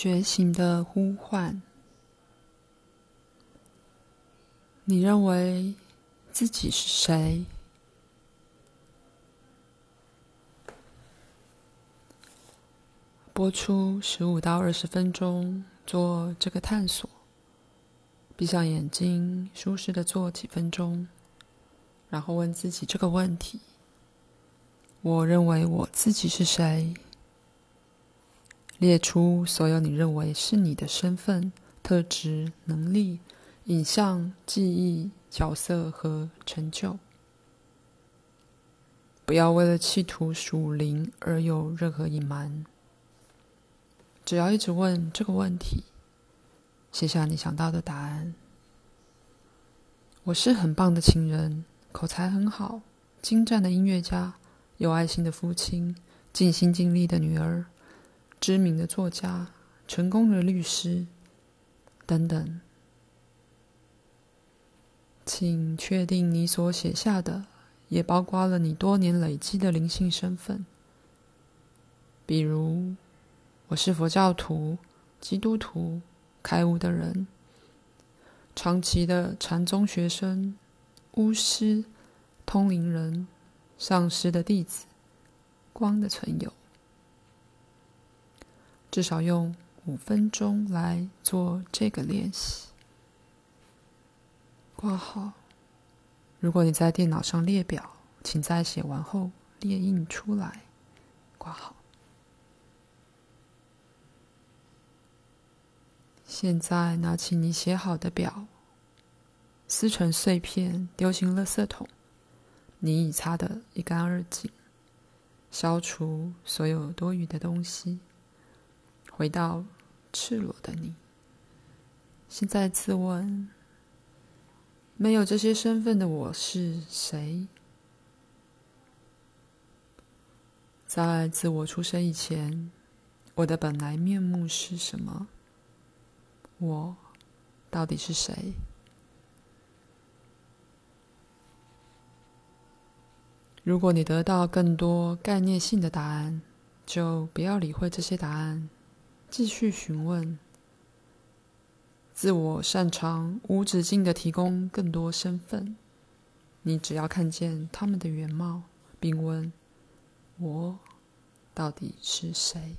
觉醒的呼唤。你认为自己是谁？播出十五到二十分钟做这个探索。闭上眼睛，舒适的坐几分钟，然后问自己这个问题：我认为我自己是谁？列出所有你认为是你的身份、特质、能力、影像、记忆、角色和成就。不要为了企图属灵而有任何隐瞒。只要一直问这个问题，写下你想到的答案。我是很棒的情人，口才很好，精湛的音乐家，有爱心的父亲，尽心尽力的女儿。知名的作家、成功的律师等等，请确定你所写下的也包括了你多年累积的灵性身份，比如我是佛教徒、基督徒、开悟的人、长期的禅宗学生、巫师、通灵人、上师的弟子、光的存有。至少用五分钟来做这个练习。挂号。如果你在电脑上列表，请在写完后列印出来。挂号。现在拿起你写好的表，撕成碎片，丢进垃圾桶。你已擦得一干二净，消除所有多余的东西。回到赤裸的你。现在自问：没有这些身份的我是谁？在自我出生以前，我的本来面目是什么？我到底是谁？如果你得到更多概念性的答案，就不要理会这些答案。继续询问，自我擅长无止境的提供更多身份。你只要看见他们的原貌，并问：“我到底是谁？”